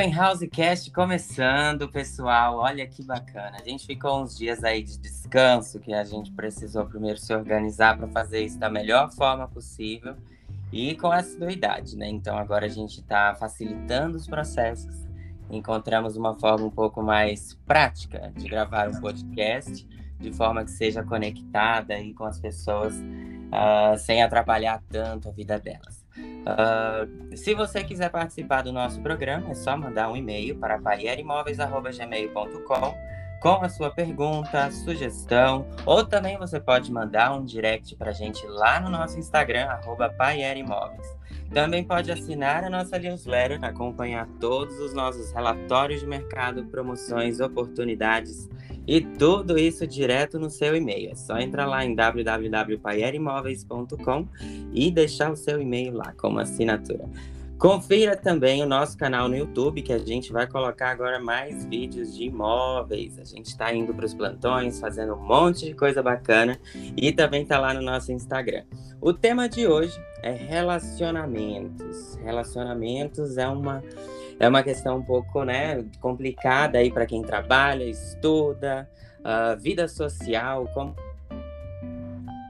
Open House Cast começando, pessoal. Olha que bacana. A gente ficou uns dias aí de descanso que a gente precisou primeiro se organizar para fazer isso da melhor forma possível e com assiduidade, né? Então agora a gente está facilitando os processos. Encontramos uma forma um pouco mais prática de gravar um podcast de forma que seja conectada aí com as pessoas uh, sem atrapalhar tanto a vida delas. Uh, se você quiser participar do nosso programa, é só mandar um e-mail para paierimóveis.gmail.com com a sua pergunta, sugestão, ou também você pode mandar um direct para a gente lá no nosso Instagram, Paierimóveis. Também pode assinar a nossa newsletter, acompanhar todos os nossos relatórios de mercado, promoções, oportunidades e tudo isso direto no seu e-mail. É só entrar lá em www.paierimóveis.com e deixar o seu e-mail lá como assinatura. Confira também o nosso canal no YouTube, que a gente vai colocar agora mais vídeos de imóveis. A gente está indo para os plantões, fazendo um monte de coisa bacana e também está lá no nosso Instagram. O tema de hoje é relacionamentos. Relacionamentos é uma é uma questão um pouco né, complicada aí para quem trabalha, estuda, uh, vida social, como...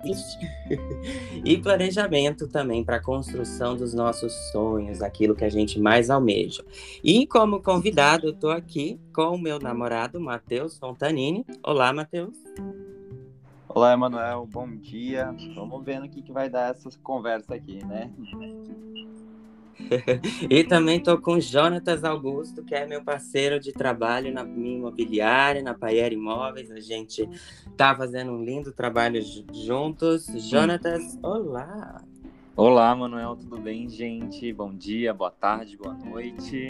e planejamento também para a construção dos nossos sonhos, aquilo que a gente mais almeja. E como convidado, eu estou aqui com o meu namorado, Matheus Fontanini. Olá, Matheus. Olá, Emanuel, bom dia. Vamos ver no que, que vai dar essa conversa aqui, né? e também estou com o Jonatas Augusto, que é meu parceiro de trabalho na minha imobiliária, na Paier Imóveis. A gente está fazendo um lindo trabalho juntos. Jonatas, olá! Olá, Manuel, tudo bem, gente? Bom dia, boa tarde, boa noite.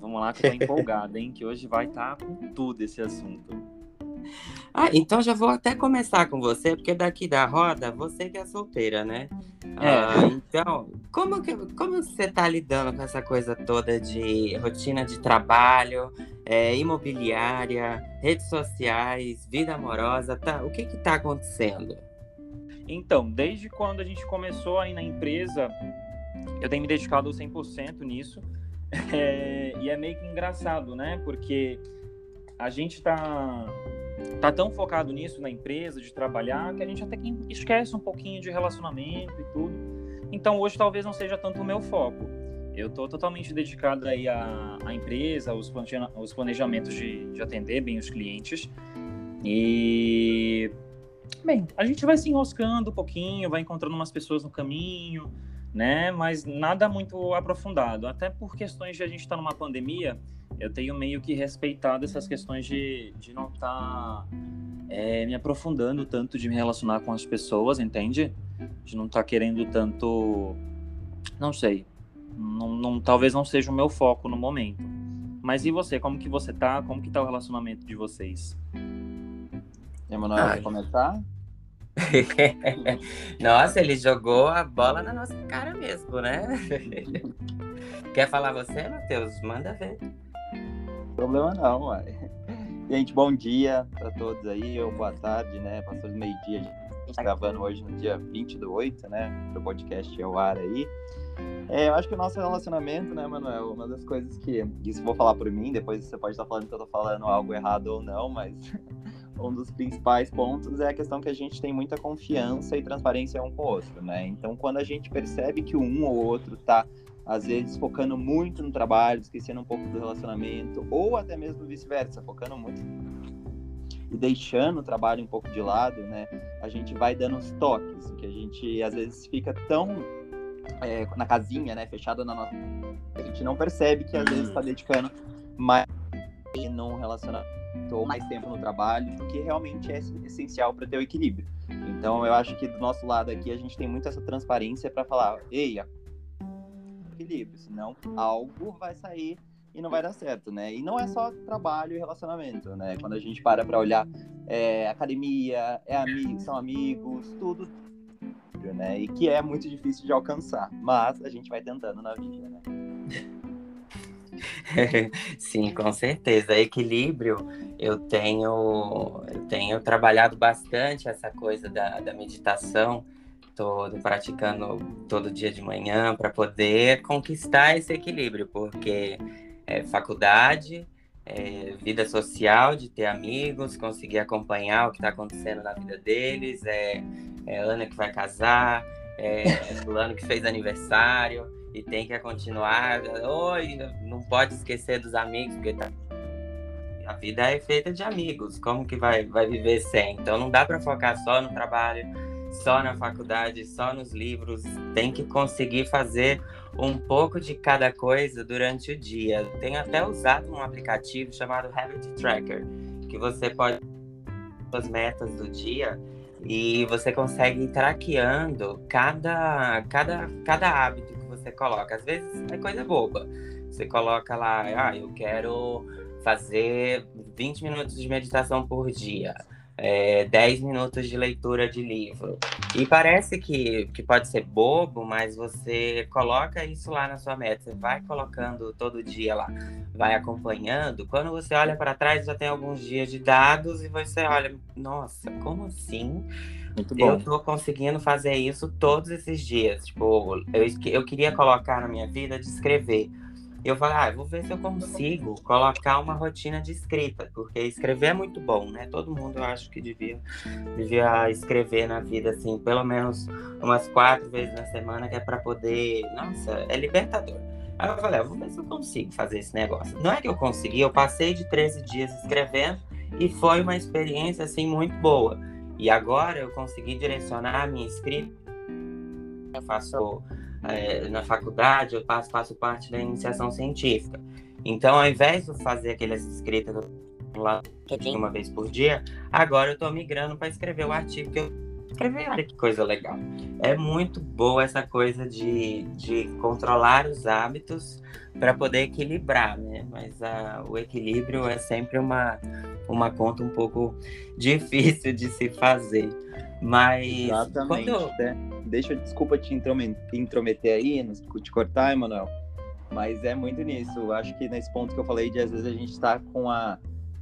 Vamos lá que eu tô empolgado, hein? Que hoje vai estar tá com tudo esse assunto. Ah, então já vou até começar com você, porque daqui da roda, você que é solteira, né? É. Ah, então, como, que, como você tá lidando com essa coisa toda de rotina de trabalho, é, imobiliária, redes sociais, vida amorosa, tá? O que que tá acontecendo? Então, desde quando a gente começou aí na empresa, eu tenho me dedicado 100% nisso. É, e é meio que engraçado, né? Porque a gente tá tá tão focado nisso na empresa, de trabalhar, que a gente até que esquece um pouquinho de relacionamento e tudo. Então hoje talvez não seja tanto o meu foco. Eu estou totalmente dedicado aí à, à empresa, aos, aos planejamentos de, de atender bem os clientes. E bem, a gente vai se enroscando um pouquinho, vai encontrando umas pessoas no caminho, né? Mas nada muito aprofundado. Até por questões de a gente estar tá numa pandemia, eu tenho meio que respeitado essas questões de, de não estar tá, é, me aprofundando tanto de me relacionar com as pessoas, entende? De não estar tá querendo tanto. Não sei. Não, não, talvez não seja o meu foco no momento. Mas e você? Como que você tá? Como que tá o relacionamento de vocês? Emanuel, vai começar? nossa, ele jogou a bola na nossa cara mesmo, né? Quer falar você, Matheus? Manda ver. Problema não, uai. Gente, bom dia para todos aí, ou boa tarde, né? Passou de meio-dia, a gente tá gravando hoje no dia 20 do 8, né? Pro podcast ao ar aí. É, eu acho que o nosso relacionamento, né, Manuel, uma das coisas que. Isso vou falar por mim, depois você pode estar falando que eu tô falando algo errado ou não, mas um dos principais pontos é a questão que a gente tem muita confiança e transparência um com o outro, né? Então, quando a gente percebe que um ou outro tá às vezes focando muito no trabalho, esquecendo um pouco do relacionamento, ou até mesmo vice-versa, focando muito e deixando o trabalho um pouco de lado, né? A gente vai dando uns toques, que a gente às vezes fica tão é, na casinha, né, fechada na nossa, a gente não percebe que às vezes está dedicando mais num relacionamento ou mais tempo no trabalho, do que realmente é essencial para ter o equilíbrio. Então, eu acho que do nosso lado aqui a gente tem muito essa transparência para falar, ei, equilíbrio, senão algo vai sair e não vai dar certo, né? E não é só trabalho e relacionamento, né? Quando a gente para para olhar é, academia, é amigo, são amigos, tudo, né? E que é muito difícil de alcançar, mas a gente vai tentando na vida, né? Sim, com certeza. Equilíbrio, eu tenho, eu tenho trabalhado bastante essa coisa da, da meditação todo, praticando todo dia de manhã para poder conquistar esse equilíbrio, porque é, faculdade, é, vida social, de ter amigos, conseguir acompanhar o que está acontecendo na vida deles, é, é Ana que vai casar, é, é fulano que fez aniversário e tem que continuar. Oi, não pode esquecer dos amigos, porque tá... a vida é feita de amigos. Como que vai, vai viver sem? Então não dá para focar só no trabalho, só na faculdade, só nos livros. Tem que conseguir fazer um pouco de cada coisa durante o dia. Tenho até usado um aplicativo chamado Habit Tracker, que você pode as metas do dia e você consegue ir traqueando cada, cada, cada hábito você coloca. Às vezes é coisa boba. Você coloca lá, ah, eu quero fazer 20 minutos de meditação por dia é, 10 minutos de leitura de livro. E parece que, que pode ser bobo, mas você coloca isso lá na sua meta. Você vai colocando todo dia lá, vai acompanhando. Quando você olha para trás, já tem alguns dias de dados e você olha, nossa, como assim? Muito bom. Eu tô conseguindo fazer isso todos esses dias. Tipo, eu, eu queria colocar na minha vida de escrever eu falei, ah, vou ver se eu consigo colocar uma rotina de escrita, porque escrever é muito bom, né? Todo mundo eu acho que devia, devia escrever na vida, assim, pelo menos umas quatro vezes na semana, que é para poder. Nossa, é libertador. Aí eu falei, ah, vou ver se eu consigo fazer esse negócio. Não é que eu consegui, eu passei de 13 dias escrevendo e foi uma experiência, assim, muito boa. E agora eu consegui direcionar a minha escrita. Eu faço é, na faculdade, eu faço, faço parte da iniciação científica. Então, ao invés de fazer aquelas escritas lá uma vez por dia, agora eu estou migrando para escrever o artigo que eu escrevi. Olha que coisa legal. É muito boa essa coisa de, de controlar os hábitos para poder equilibrar, né? Mas a, o equilíbrio é sempre uma, uma conta um pouco difícil de se fazer. Mas Exatamente. quando, né? deixa, desculpa te intrometer aí, te cortar, Emanuel, mas é muito nisso. Eu acho que nesse ponto que eu falei de às vezes a gente está com a,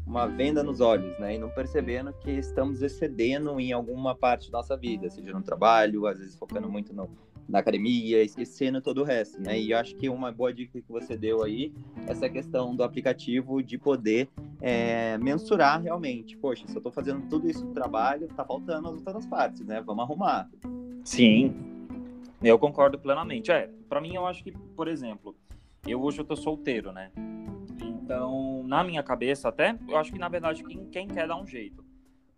uma venda nos olhos, né? E não percebendo que estamos excedendo em alguma parte da nossa vida, seja no trabalho, às vezes focando muito no, na academia, esquecendo todo o resto, né? E eu acho que uma boa dica que você deu aí, essa questão do aplicativo de poder é, mensurar realmente. Poxa, se eu estou fazendo tudo isso no trabalho, tá faltando as outras partes, né? Vamos arrumar. Sim, eu concordo plenamente. É, para mim eu acho que, por exemplo, eu hoje eu tô solteiro, né? Então, na minha cabeça até, eu acho que na verdade quem, quem quer dar um jeito.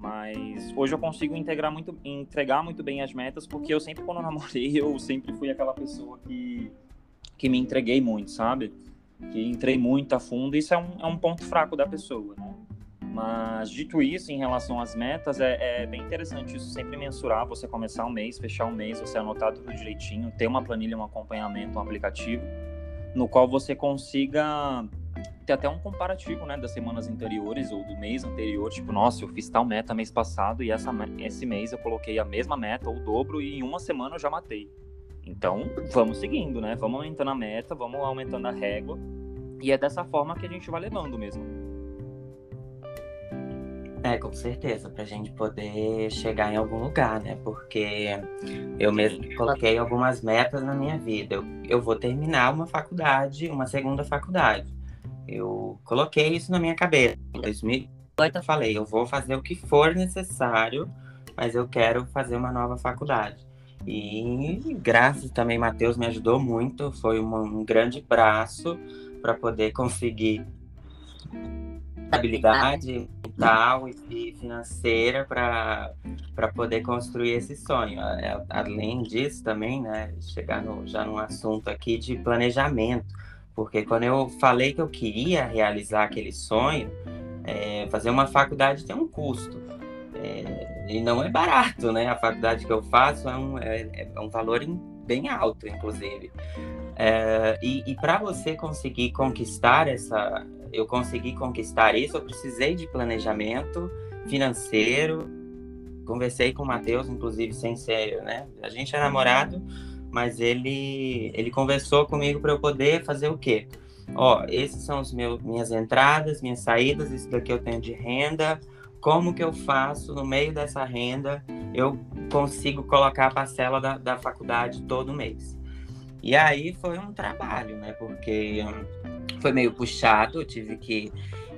Mas hoje eu consigo integrar muito, entregar muito bem as metas, porque eu sempre, quando eu namorei, eu sempre fui aquela pessoa que, que me entreguei muito, sabe? Que entrei muito a fundo. Isso é um, é um ponto fraco da pessoa, né? Mas, dito isso, em relação às metas, é, é, bem interessante isso sempre mensurar, você começar um mês, fechar um mês, você anotar tudo direitinho, ter uma planilha, um acompanhamento, um aplicativo, no qual você consiga ter até um comparativo, né, das semanas anteriores ou do mês anterior, tipo, nossa, eu fiz tal meta mês passado e essa, esse mês eu coloquei a mesma meta ou o dobro e em uma semana eu já matei. Então, vamos seguindo, né? Vamos aumentando a meta, vamos aumentando a régua e é dessa forma que a gente vai levando mesmo. É, com certeza, para a gente poder chegar em algum lugar, né? Porque eu mesmo coloquei algumas metas na minha vida. Eu, eu vou terminar uma faculdade, uma segunda faculdade. Eu coloquei isso na minha cabeça. Em 2008 eu falei, eu vou fazer o que for necessário, mas eu quero fazer uma nova faculdade. E graças também, Matheus me ajudou muito, foi um, um grande braço para poder conseguir estabilidade mental e financeira para poder construir esse sonho. É, além disso também, né, chegar no, já num assunto aqui de planejamento, porque quando eu falei que eu queria realizar aquele sonho, é, fazer uma faculdade tem um custo. É, e não é barato, né? A faculdade que eu faço é um, é, é um valor bem alto, inclusive. É, e, e para você conseguir conquistar essa, eu consegui conquistar isso, eu precisei de planejamento financeiro. Conversei com o Matheus, inclusive, sem ser, né? A gente é namorado, mas ele, ele conversou comigo para eu poder fazer o quê? Ó, esses são os meus, minhas entradas, minhas saídas, isso daqui eu tenho de renda. Como que eu faço no meio dessa renda? Eu consigo colocar a parcela da, da faculdade todo mês. E aí foi um trabalho, né? Porque foi meio puxado, eu tive que,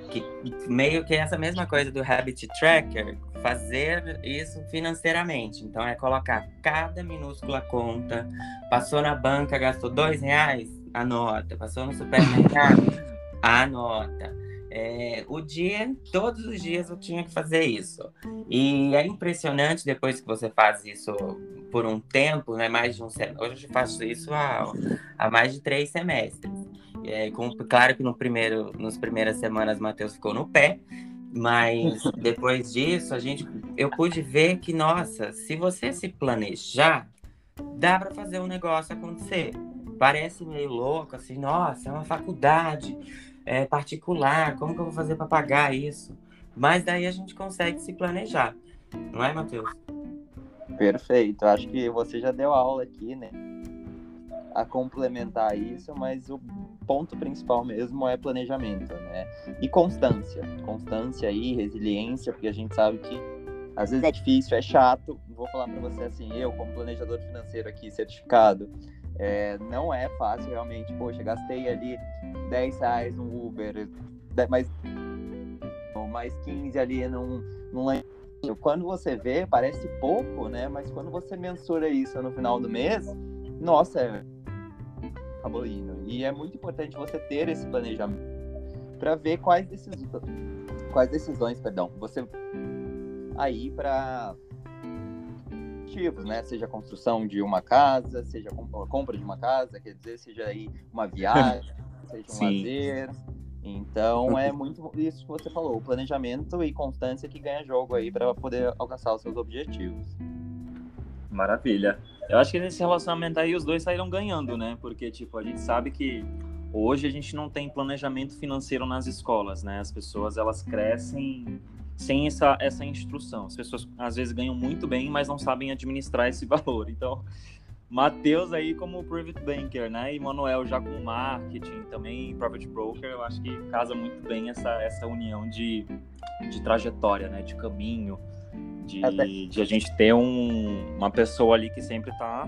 que meio que essa mesma coisa do Habit Tracker, fazer isso financeiramente. Então é colocar cada minúscula conta. Passou na banca, gastou dois reais, anota. Passou no supermercado, anota. É, o dia, todos os dias eu tinha que fazer isso. E é impressionante depois que você faz isso por um tempo, né? Mais de um Hoje eu faço isso há, há mais de três semestres. É, com, claro que no primeiro, nas primeiras semanas Matheus ficou no pé, mas depois disso a gente, eu pude ver que nossa, se você se planejar, dá para fazer um negócio acontecer. Parece meio louco, assim, nossa, é uma faculdade é, particular, como que eu vou fazer para pagar isso? Mas daí a gente consegue se planejar, não é, Matheus? Perfeito, acho que você já deu aula aqui, né? A complementar isso, mas o ponto principal mesmo é planejamento, né? E constância. Constância e resiliência, porque a gente sabe que às vezes é difícil, é chato. Vou falar para você assim, eu como planejador financeiro aqui certificado, é, não é fácil realmente. Poxa, gastei ali 10 reais no Uber, mais, mais 15 ali num, num quando você vê, parece pouco, né? Mas quando você mensura isso no final do mês, nossa, é... acabou indo. E é muito importante você ter esse planejamento para ver quais decisões, quais decisões, perdão, você aí para objetivos, né? Seja a construção de uma casa, seja a compra de uma casa, quer dizer, seja aí uma viagem, seja um Sim. lazer. Então é muito isso que você falou, o planejamento e constância que ganha jogo aí para poder alcançar os seus objetivos. Maravilha. Eu acho que nesse relacionamento aí os dois saíram ganhando, né? Porque tipo, a gente sabe que hoje a gente não tem planejamento financeiro nas escolas, né? As pessoas elas crescem sem essa, essa instrução. As pessoas às vezes ganham muito bem, mas não sabem administrar esse valor. Então, Matheus aí como private banker, né? E Manuel já com marketing, também private broker, eu acho que casa muito bem essa, essa união de, de trajetória, né? De caminho, de, de a gente ter um, uma pessoa ali que sempre está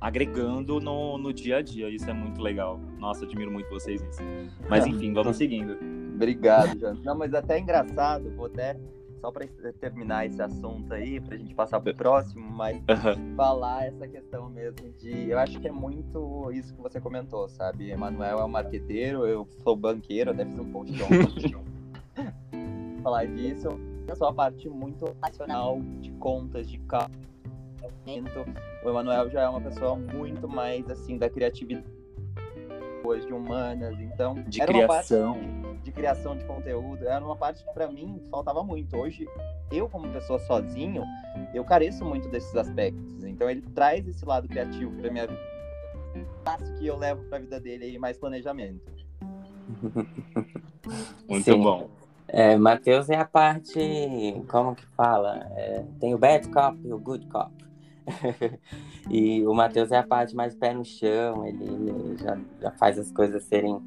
agregando no, no dia a dia. Isso é muito legal. Nossa, admiro muito vocês nisso. Mas enfim, vamos seguindo. Obrigado, Jonas. Não, mas até é engraçado, vou até só para terminar esse assunto aí, para a gente passar para o próximo, mas uhum. falar essa questão mesmo de. Eu acho que é muito isso que você comentou, sabe? Emanuel é um marqueteiro, eu sou banqueiro, deve ser um post falar disso. Sou a parte muito racional de contas, de cálculo. O Emanuel já é uma pessoa muito mais assim da criatividade, de humanas, então. De criação. Parte de criação de conteúdo, era uma parte que para mim faltava muito. Hoje, eu como pessoa sozinho, eu careço muito desses aspectos. Então ele traz esse lado criativo para minha vida. Passo que eu levo para a vida dele aí mais planejamento. muito Sim. bom. É, Matheus é a parte, como que fala? É, tem o bad cop e o good cop. e o Matheus é a parte mais pé no chão, ele, ele já, já faz as coisas serem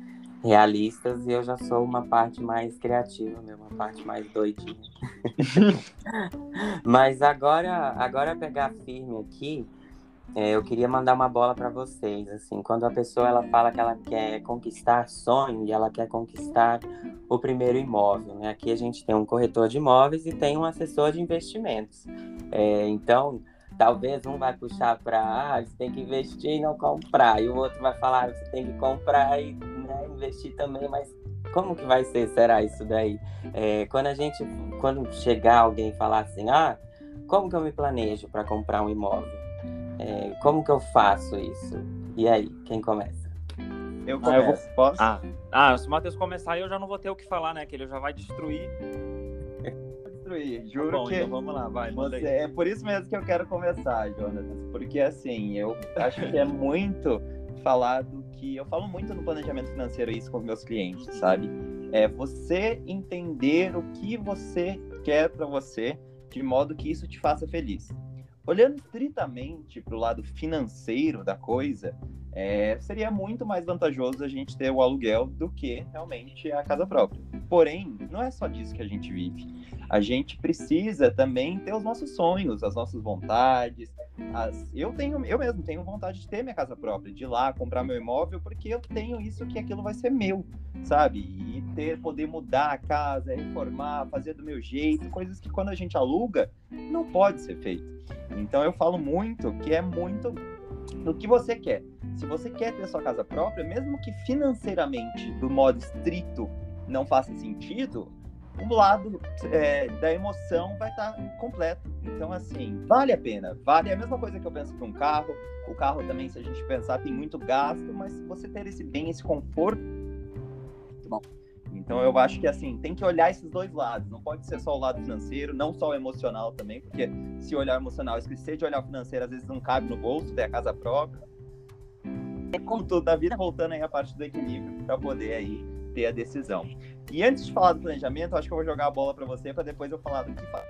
realistas e eu já sou uma parte mais criativa, mesmo, uma parte mais doidinha. Mas agora, agora pegar firme aqui, é, eu queria mandar uma bola para vocês. Assim, quando a pessoa ela fala que ela quer conquistar sonho e ela quer conquistar o primeiro imóvel, né? Aqui a gente tem um corretor de imóveis e tem um assessor de investimentos. É, então talvez um vai puxar para ah, você tem que investir e não comprar, e o outro vai falar você tem que comprar e né, investir também, mas como que vai ser, será isso daí? É, quando a gente, quando chegar alguém e falar assim, ah, como que eu me planejo para comprar um imóvel? É, como que eu faço isso? E aí, quem começa? Eu começo, ah, eu vou... posso? Ah, ah, se o Matheus começar, eu já não vou ter o que falar, né? Que ele já vai destruir construir. Juro tá bom, que. Então vamos lá, vai, manda você... É por isso mesmo que eu quero começar, Jonas. Porque assim, eu acho que é muito falar do que. Eu falo muito no planejamento financeiro isso com meus clientes, sabe? É você entender o que você quer para você, de modo que isso te faça feliz. Olhando estritamente para o lado financeiro da coisa, é, seria muito mais vantajoso a gente ter o aluguel do que realmente a casa própria. Porém, não é só disso que a gente vive. A gente precisa também ter os nossos sonhos, as nossas vontades, as, eu tenho, eu mesmo tenho vontade de ter minha casa própria, de ir lá comprar meu imóvel, porque eu tenho isso que aquilo vai ser meu, sabe? E ter, poder mudar a casa, reformar, fazer do meu jeito, coisas que quando a gente aluga, não pode ser feito. Então eu falo muito que é muito no que você quer. Se você quer ter sua casa própria, mesmo que financeiramente, do modo estrito, não faça sentido, o lado é, da emoção vai estar tá completo. Então, assim, vale a pena. Vale a mesma coisa que eu penso para um carro. O carro também, se a gente pensar, tem muito gasto, mas você ter esse bem, esse conforto, bom. Então, eu acho que, assim, tem que olhar esses dois lados. Não pode ser só o lado financeiro, não só o emocional também, porque se olhar emocional, esquecer de olhar o financeiro, às vezes não cabe no bolso, ter a casa própria. É como tudo da vida, voltando aí a parte do equilíbrio para poder aí ter a decisão. E antes de falar do planejamento, acho que eu vou jogar a bola para você para depois eu falar do que faz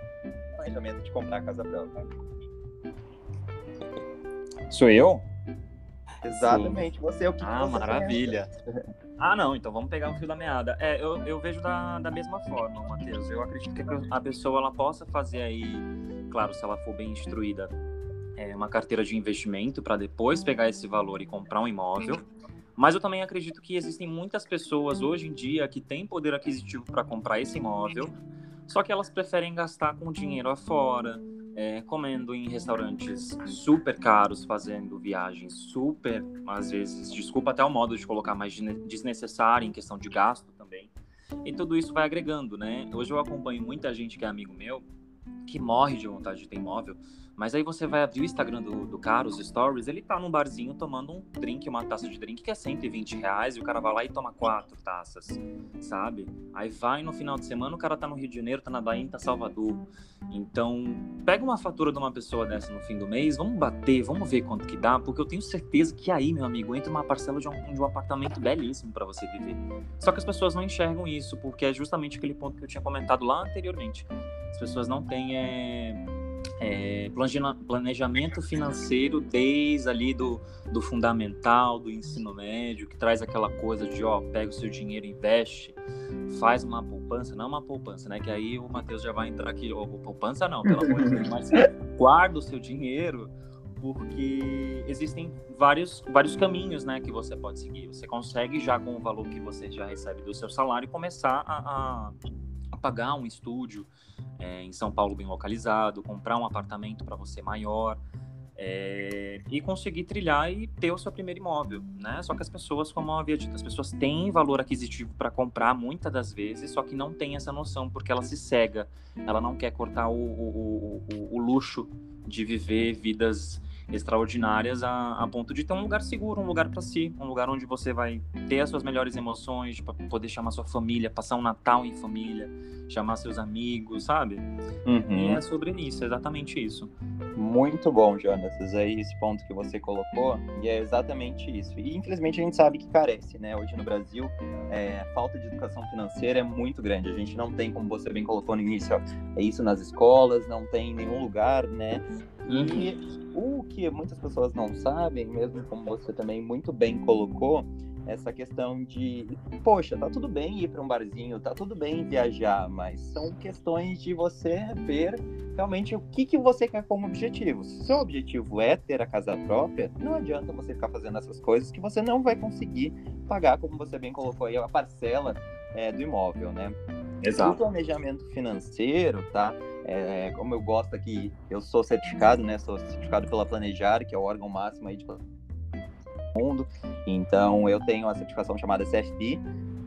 planejamento de comprar a casa própria. Sou eu? Exatamente, Sim. você é o que Ah, maravilha. ah, não, então vamos pegar o fio da meada. É, eu, eu vejo da, da mesma forma, Matheus. Eu acredito que a pessoa ela possa fazer aí, claro, se ela for bem instruída, é, uma carteira de investimento para depois pegar esse valor e comprar um imóvel. Mas eu também acredito que existem muitas pessoas hoje em dia que têm poder aquisitivo para comprar esse imóvel, só que elas preferem gastar com dinheiro afora, é, comendo em restaurantes super caros, fazendo viagens super, às vezes, desculpa até o modo de colocar mais desnecessário em questão de gasto também. E tudo isso vai agregando, né? Hoje eu acompanho muita gente que é amigo meu, que morre de vontade de ter imóvel, mas aí você vai abrir o Instagram do, do cara, os stories, ele tá num barzinho tomando um drink, uma taça de drink que é 120 reais, e o cara vai lá e toma quatro taças, sabe? Aí vai no final de semana, o cara tá no Rio de Janeiro, tá na Bahia, tá Salvador. Então, pega uma fatura de uma pessoa dessa no fim do mês, vamos bater, vamos ver quanto que dá, porque eu tenho certeza que aí, meu amigo, entra uma parcela de um, de um apartamento belíssimo para você viver. Só que as pessoas não enxergam isso, porque é justamente aquele ponto que eu tinha comentado lá anteriormente. As pessoas não têm. É é, planejamento financeiro desde ali do, do fundamental, do ensino médio, que traz aquela coisa de, ó, pega o seu dinheiro, investe, faz uma poupança, não uma poupança, né? Que aí o Matheus já vai entrar aqui, ó, poupança não, pelo amor de Deus, mas guarda o seu dinheiro, porque existem vários, vários caminhos, né, que você pode seguir. Você consegue já com o valor que você já recebe do seu salário começar a, a, a pagar um estúdio, é, em São Paulo bem localizado, comprar um apartamento para você maior é, e conseguir trilhar e ter o seu primeiro imóvel, né? Só que as pessoas, como eu havia dito, as pessoas têm valor aquisitivo para comprar muitas das vezes, só que não tem essa noção porque ela se cega, ela não quer cortar o, o, o, o luxo de viver vidas extraordinárias a, a ponto de ter um lugar seguro, um lugar para si, um lugar onde você vai ter as suas melhores emoções, para poder chamar sua família, passar um Natal em família, chamar seus amigos, sabe? Uhum. E é sobre isso, é exatamente isso. Muito bom, Jonas, aí esse ponto que você colocou, e é exatamente isso. E infelizmente a gente sabe que carece, né? Hoje no Brasil, é, a falta de educação financeira é muito grande. A gente não tem, como você bem colocou no início, ó, é isso nas escolas, não tem em nenhum lugar, né? E o que muitas pessoas não sabem, mesmo como você também muito bem colocou, essa questão de, poxa, tá tudo bem ir para um barzinho, tá tudo bem viajar, mas são questões de você ver realmente o que, que você quer como objetivo. Se o seu objetivo é ter a casa própria, não adianta você ficar fazendo essas coisas que você não vai conseguir pagar, como você bem colocou aí, a parcela é, do imóvel, né? Exato. O planejamento financeiro, tá? É, como eu gosto aqui, eu sou certificado, né? Sou certificado pela Planejar, que é o órgão máximo aí de mundo. Então eu tenho a certificação chamada CFP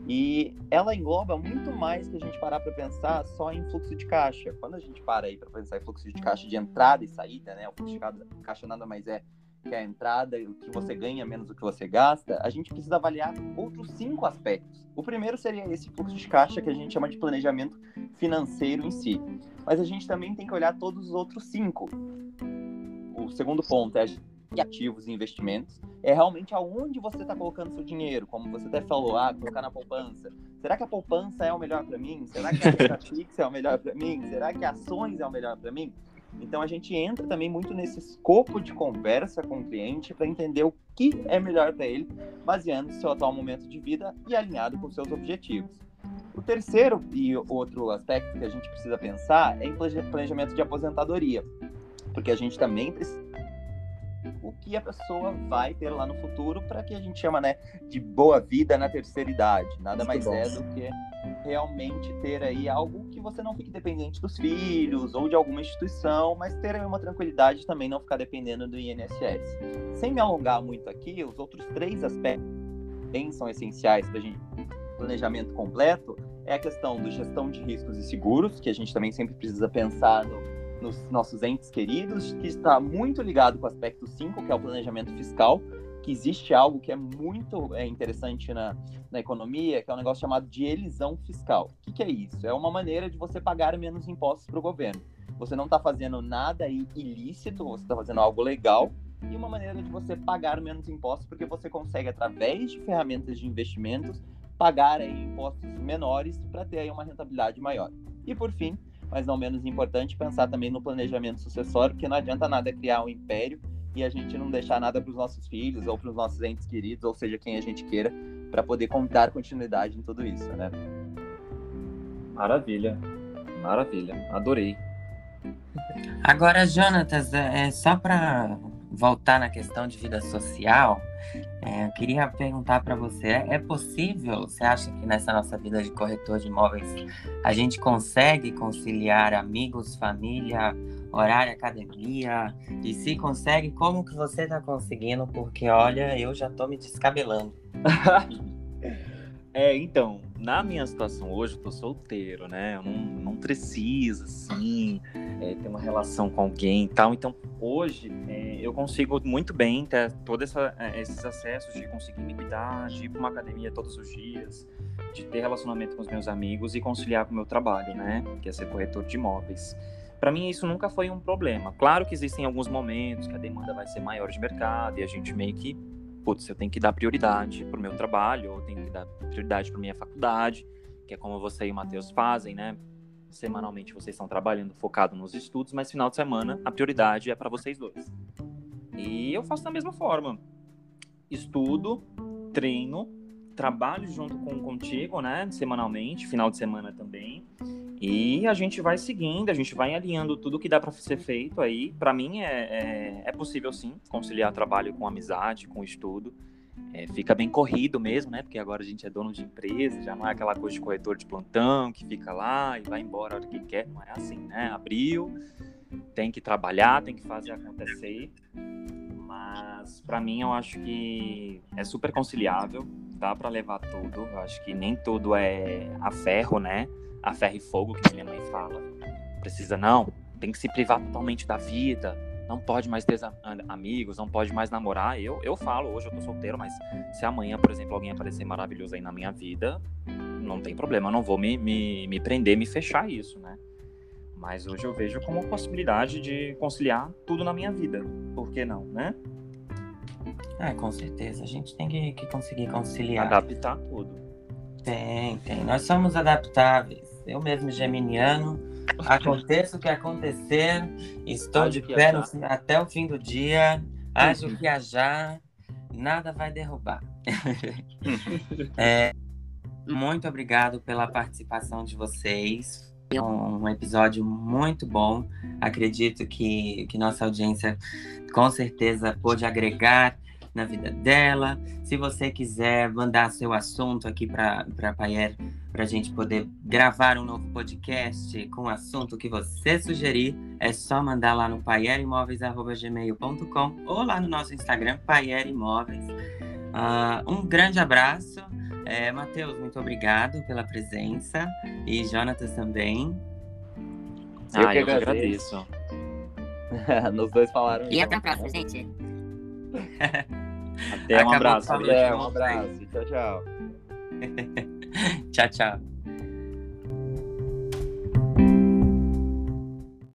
e ela engloba muito mais que a gente parar para pensar só em fluxo de caixa. Quando a gente para aí para pensar em fluxo de caixa de entrada e saída, né? O fluxo de caixa nada mais é que a entrada, o que você ganha menos do que você gasta, a gente precisa avaliar outros cinco aspectos. O primeiro seria esse fluxo de caixa que a gente chama de planejamento financeiro em si. Mas a gente também tem que olhar todos os outros cinco. O segundo ponto é ativos e investimentos, é realmente aonde você está colocando seu dinheiro, como você até falou, ah, colocar na poupança. Será que a poupança é o melhor para mim? Será que a fixa é o melhor para mim? Será que ações é o melhor para mim? Então a gente entra também muito nesse escopo de conversa com o cliente para entender o que é melhor para ele, baseando seu atual momento de vida e alinhado com seus objetivos. O terceiro e outro aspecto que a gente precisa pensar é em planejamento de aposentadoria, porque a gente também precisa o que a pessoa vai ter lá no futuro para que a gente chama, né, de boa vida na terceira idade. Nada Muito mais bom. é do que realmente ter aí algo que você não fique dependente dos filhos ou de alguma instituição, mas ter uma tranquilidade também não ficar dependendo do INSS. Sem me alongar muito aqui, os outros três aspectos que são essenciais para a gente planejamento completo é a questão do gestão de riscos e seguros, que a gente também sempre precisa pensar no, nos nossos entes queridos, que está muito ligado com o aspecto 5, que é o planejamento fiscal, que existe algo que é muito é, interessante na, na economia, que é um negócio chamado de elisão fiscal. O que, que é isso? É uma maneira de você pagar menos impostos para o governo. Você não está fazendo nada ilícito, você está fazendo algo legal, e uma maneira de você pagar menos impostos, porque você consegue, através de ferramentas de investimentos, pagar aí impostos menores para ter aí uma rentabilidade maior. E por fim, mas não menos importante, pensar também no planejamento sucessório, porque não adianta nada criar um império e a gente não deixar nada para os nossos filhos ou para os nossos entes queridos, ou seja, quem a gente queira, para poder contar continuidade em tudo isso, né? Maravilha, maravilha, adorei. Agora, Jonatas, é, é só para voltar na questão de vida social, é, eu queria perguntar para você: é possível, você acha que nessa nossa vida de corretor de imóveis a gente consegue conciliar amigos, família, horário, academia? E se consegue, como que você está conseguindo? Porque olha, eu já estou me descabelando. é, então, na minha situação hoje, eu tô solteiro, né? Eu não, não preciso, assim, é, ter uma relação com alguém e tal. Então, hoje, é, eu consigo muito bem ter todos é, esses acessos de conseguir me cuidar, de ir pra uma academia todos os dias, de ter relacionamento com os meus amigos e conciliar com o meu trabalho, né? Que é ser corretor de imóveis. Para mim, isso nunca foi um problema. Claro que existem alguns momentos que a demanda vai ser maior de mercado e a gente meio que putz, eu tenho que dar prioridade pro meu trabalho, ou tenho que dar prioridade para minha faculdade, que é como você e o Matheus fazem, né? Semanalmente vocês estão trabalhando focado nos estudos, mas final de semana a prioridade é para vocês dois. E eu faço da mesma forma. Estudo, treino, trabalho junto com contigo, né? Semanalmente, final de semana também. E a gente vai seguindo, a gente vai alinhando tudo que dá para ser feito aí. Para mim é, é, é, possível sim conciliar trabalho com amizade, com estudo. É, fica bem corrido mesmo, né? Porque agora a gente é dono de empresa, já não é aquela coisa de corretor de plantão que fica lá e vai embora a hora que quer. Não é assim, né? Abriu, tem que trabalhar, tem que fazer acontecer. Mas para mim eu acho que é super conciliável, dá para levar tudo. Eu acho que nem tudo é a ferro, né? a ferro e fogo que minha mãe fala. Precisa não, tem que se privar totalmente da vida. Não pode mais ter amigos, não pode mais namorar. Eu, eu falo, hoje eu tô solteiro, mas se amanhã, por exemplo, alguém aparecer maravilhoso aí na minha vida, não tem problema, eu não vou me, me, me prender, me fechar isso, né? Mas hoje eu vejo como uma possibilidade de conciliar tudo na minha vida. Por que não, né? É, com certeza. A gente tem que, que conseguir conciliar. Adaptar tudo. Tem, tem. Nós somos adaptáveis eu mesmo geminiano, aconteça o que acontecer, estou de pé no, até o fim do dia, ajo que já, nada vai derrubar. é, muito obrigado pela participação de vocês. Um episódio muito bom. Acredito que, que nossa audiência com certeza pôde agregar na vida dela. Se você quiser mandar seu assunto aqui para a Paier, para a gente poder gravar um novo podcast com o assunto que você sugerir, é só mandar lá no paierimóveis.gmail.com ou lá no nosso Instagram, Paierimóveis. Uh, um grande abraço. É, Matheus, muito obrigado pela presença. E Jonatas também. Eu ah, que eu agradeço. Nos dois falaram. E até a próxima, gente. Até um abraço. Até um abraço. Tchau, tchau. tchau, tchau.